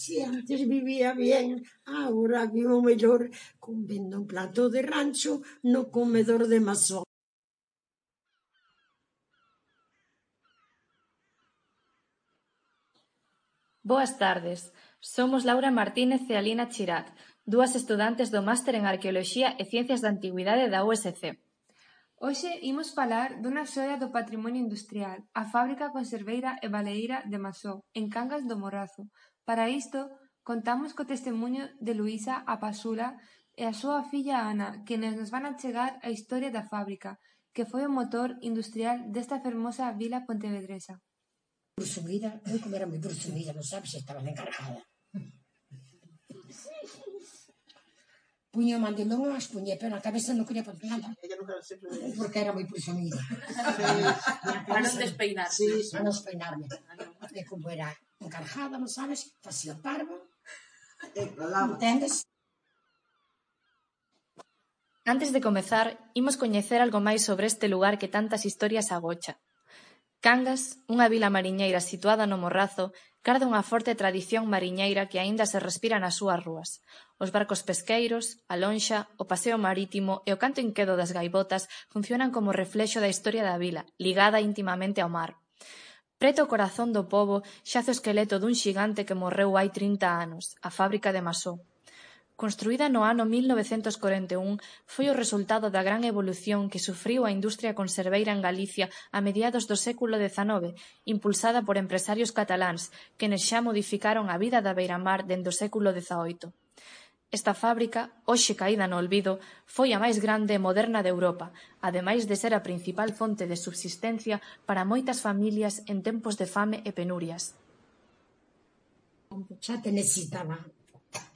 Si antes vivía bien, agora vivo mellor comendo un plato de rancho no comedor de masón. Boas tardes. Somos Laura Martínez e Alina Chirat, dúas estudantes do Máster en Arqueoloxía e Ciencias da Antigüidade da USC. Hoxe imos falar dunha xoia do patrimonio industrial, a fábrica conserveira e baleira de Masó, en Cangas do Morrazo, Para isto, contamos co testemuño de Luísa Apasula e a súa filla Ana quienes nos van achegar a historia da fábrica, que foi o motor industrial desta fermosa vila pontevedresa. Presumida, eu como era moi presumida, non sabes, estaba encargada. Puño o mandilón as puñe, pero na cabeza non quería poner nada. Porque era moi presumida. Para non despeinar. Sí, para non despeinarme. E como era encargada, non sabes, facía o parvo. Entendes? Antes de comezar, imos coñecer algo máis sobre este lugar que tantas historias agocha. Cangas, unha vila mariñeira situada no Morrazo, carda unha forte tradición mariñeira que aínda se respira nas súas rúas. Os barcos pesqueiros, a lonxa, o paseo marítimo e o canto inquedo das gaivotas funcionan como reflexo da historia da vila, ligada íntimamente ao mar. Preto ao corazón do pobo xace o esqueleto dun xigante que morreu hai trinta anos, a fábrica de Masó. Construída no ano 1941, foi o resultado da gran evolución que sufriu a industria conserveira en Galicia a mediados do século XIX, impulsada por empresarios cataláns, quenes xa modificaron a vida da beiramar dende o século XVIII. Esta fábrica, hoxe caída no olvido, foi a máis grande e moderna de Europa, ademais de ser a principal fonte de subsistencia para moitas familias en tempos de fame e penurias. Xa te necesitaba.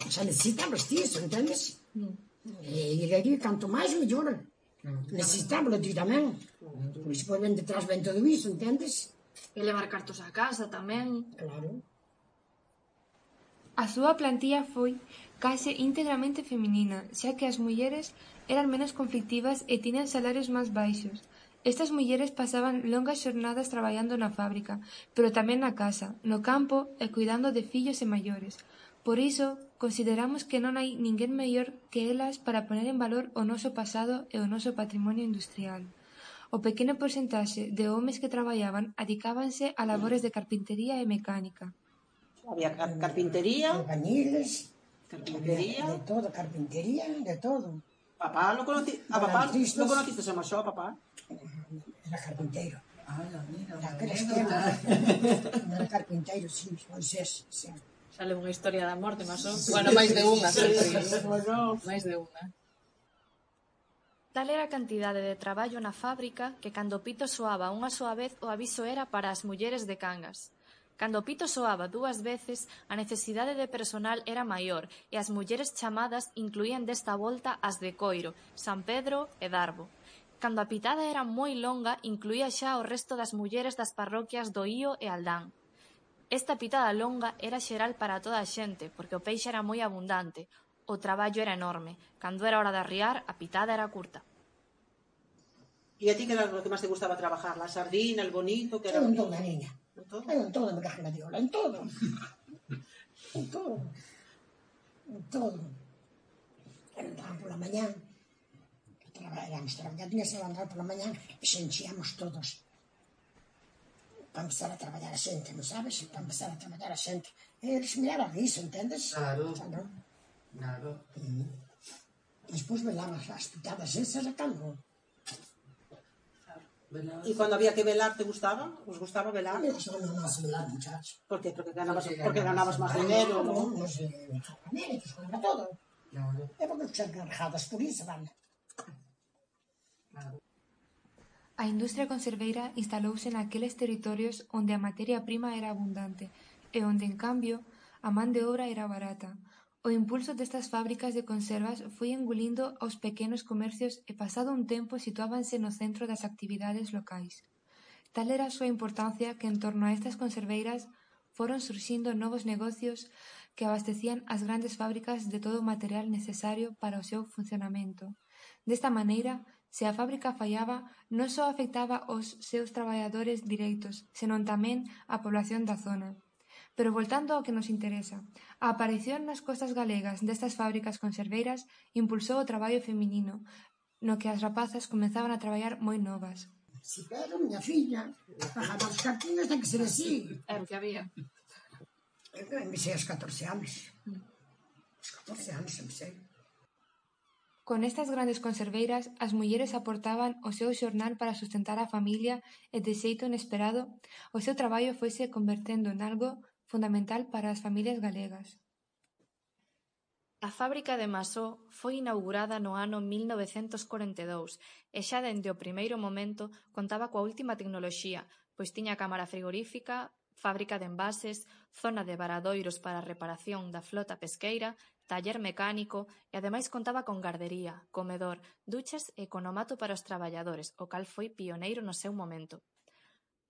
Xa necesitamos disso, entendes? Eh, e aquí, canto máis, mellor. Necesitamos ti tamén. Pois, pois, ven detrás, ven todo iso, entendes? E levar cartos a casa tamén. Claro. A súa plantilla foi case íntegramente feminina, xa que as mulleres eran menos conflictivas e tiñan salarios máis baixos. Estas mulleres pasaban longas xornadas traballando na fábrica, pero tamén na casa, no campo e cuidando de fillos e maiores. Por iso, consideramos que non hai ninguén mellor que elas para poner en valor o noso pasado e o noso patrimonio industrial. O pequeno porcentaxe de homes que traballaban adicábanse a labores de carpintería e mecánica. Había car carpintería. Eh, albañiles. Carpintería. De todo, carpintería, de todo. Papá lo conocí. A papá lo conociste, se marchó a papá. Eh, era carpinteiro. Ah, mira, Daqueles. Era carpinteiro, sí, Moisés, sí. Sale unha historia da morte, mas ou? Bueno, máis de unha, sempre. máis de unha. Tal era a cantidade de traballo na fábrica que cando Pito soaba unha soa vez o aviso era para as mulleres de Cangas. Cando o pito soaba dúas veces, a necesidade de persoal era maior e as mulleres chamadas incluían desta volta as de Coiro, San Pedro e Darbo. Cando a pitada era moi longa, incluía xa o resto das mulleres das parroquias do Ío e Aldán. Esta pitada longa era xeral para toda a xente, porque o peixe era moi abundante, o traballo era enorme. Cando era hora de arriar, a pitada era curta. E a ti que era o que máis te gustaba trabajar? La sardina, el bonito? Que era un don da niña En todo me carga Diola, en todo. en todo. En todo. Levantaban pola mañán, traballábamos, traballábamos, que levantar pola mañán e xenxíamos todos para empezar a traballar a xente, non sabes? Para empezar a traballar a xente. E eles miraban iso, entendes? Claro. Xa, non? Claro. E, despois velaban as pitadas esas a cando E cando había que velar, te gustaba? Os gustaba velar? Me gustaba máis velar, muchacho. Por qué? Porque ganabas, porque, porque ganabas máis dinero, non? Non, non sei, ganaba todo. É porque os encargadas por iso, van. A industria conserveira instalouse naqueles territorios onde a materia prima era abundante e onde, en cambio, a man de obra era barata, O impulso destas fábricas de conservas foi engulindo aos pequenos comercios e pasado un tempo situábanse no centro das actividades locais. Tal era a súa importancia que en torno a estas conserveiras foron surxindo novos negocios que abastecían as grandes fábricas de todo o material necesario para o seu funcionamento. Desta maneira, se a fábrica fallaba, non só afectaba os seus traballadores directos, senón tamén a población da zona. Pero voltando ao que nos interesa, a aparición nas costas galegas destas fábricas conserveiras impulsou o traballo feminino, no que as rapazas comezaban a traballar moi novas. Si pero, miña filla, bajaba os cartiños ten que ser así. É o que había. Eu empecé aos 14 anos. Os 14 anos empecé. Con estas grandes conserveiras, as mulleres aportaban o seu xornal para sustentar a familia e, de xeito inesperado, o seu traballo foise convertendo en algo fundamental para as familias galegas. A fábrica de Masó foi inaugurada no ano 1942 e xa dende o primeiro momento contaba coa última tecnoloxía, pois tiña cámara frigorífica, fábrica de envases, zona de varadoiros para a reparación da flota pesqueira, taller mecánico e ademais contaba con gardería, comedor, duchas e economato para os traballadores, o cal foi pioneiro no seu momento.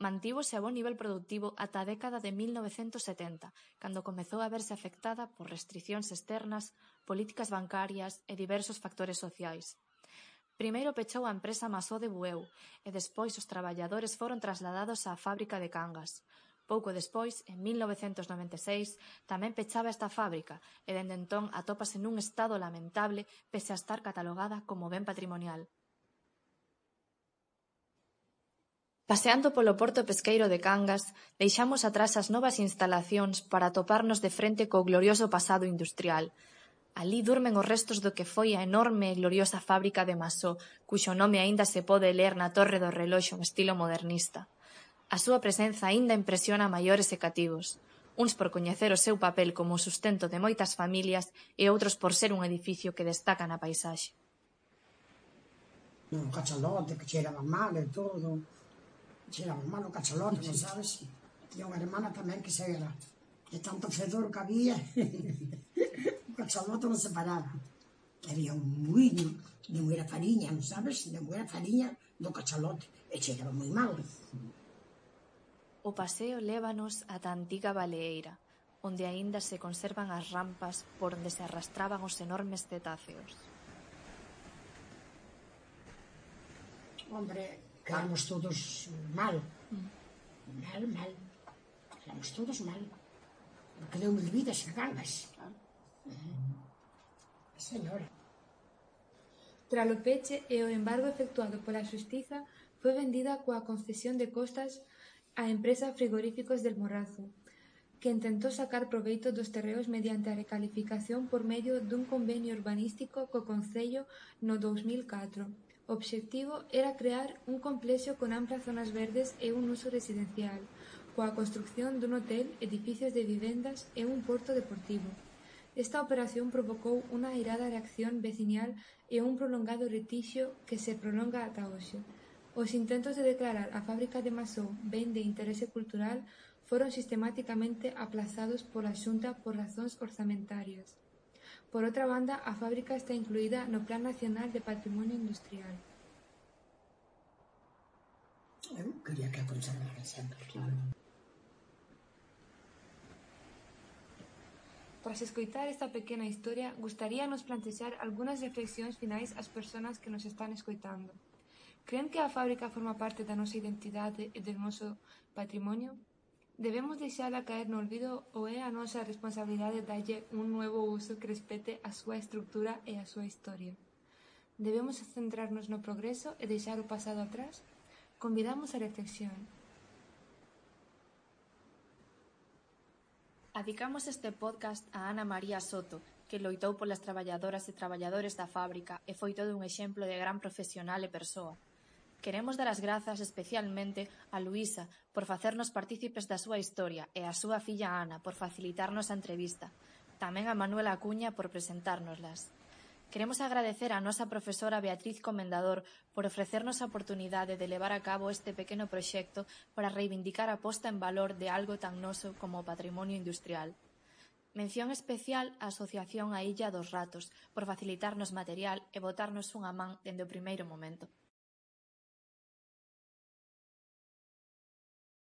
Mantívose a bo nivel productivo ata a década de mil novecentos setenta, cando comezou a verse afectada por restricións externas, políticas bancarias e diversos factores sociais. Primeiro pechou a empresa Masó de Bueu e despois os traballadores foron trasladados á fábrica de Cangas. Pouco despois, en 1996, tamén pechaba esta fábrica e dende entón atópase nun estado lamentable pese a estar catalogada como ben patrimonial. Paseando polo porto pesqueiro de Cangas, deixamos atrás as novas instalacións para atoparnos de frente co glorioso pasado industrial. Alí durmen os restos do que foi a enorme e gloriosa fábrica de Masó, cuxo nome aínda se pode ler na torre do reloxo en estilo modernista. A súa presenza aínda impresiona maiores e cativos, uns por coñecer o seu papel como sustento de moitas familias e outros por ser un edificio que destaca na paisaxe. Un cachalote que cheiraba mal e todo, Era un malo cachalote, non sabes? E unha hermana tamén que se era. E tanto fedor que había, o cachalote non se paraba. Había un muiño de muera fariña, non sabes? De muera fariña do cachalote. E cheiraba moi mal. O paseo lévanos ata a antiga baleeira, onde aínda se conservan as rampas por onde se arrastraban os enormes cetáceos. Hombre, Éramos todos mal. Mal, mal. Éramos todos mal. Porque deu mil vidas a Cangas. A señora. Tras o peche e o embargo efectuado pola Xustiza, foi vendida coa concesión de costas á empresa Frigoríficos del Morrazo, que intentou sacar proveito dos terreos mediante a recalificación por medio dun convenio urbanístico co Concello no 2004. O obxectivo era crear un complexo con amplas zonas verdes e un uso residencial, coa construción dun hotel, edificios de vivendas e un porto deportivo. Esta operación provocou unha airada reacción veciñal e un prolongado retixo que se prolonga ata hoxe. Os intentos de declarar a fábrica de Masó ben de interese cultural foron sistematicamente aplazados pola Xunta por razóns orzamentarias. Por outra banda, a fábrica está incluída no Plan Nacional de Patrimonio Industrial. Eu quería que a conservaran sempre, claro. Tras escoitar esta pequena historia, gustaríanos plantexar algunhas reflexións finais ás persoas que nos están escoitando. Creen que a fábrica forma parte da nosa identidade e do noso patrimonio? Debemos deixala caer no olvido ou é a nosa responsabilidade darlle un novo uso que respete a súa estrutura e a súa historia? Debemos centrarnos no progreso e deixar o pasado atrás? Convidamos a reflexión. Adicamos este podcast a Ana María Soto, que loitou polas traballadoras e traballadores da fábrica e foi todo un exemplo de gran profesional e persoa. Queremos dar as grazas especialmente a Luísa por facernos partícipes da súa historia e a súa filla Ana por facilitarnos a entrevista. Tamén a Manuela Acuña por presentárnoslas. Queremos agradecer á nosa profesora Beatriz Comendador por ofrecernos a oportunidade de levar a cabo este pequeno proxecto para reivindicar a posta en valor de algo tan noso como o patrimonio industrial. Mención especial á Asociación A Illa dos Ratos por facilitarnos material e botarnos unha man dende o primeiro momento.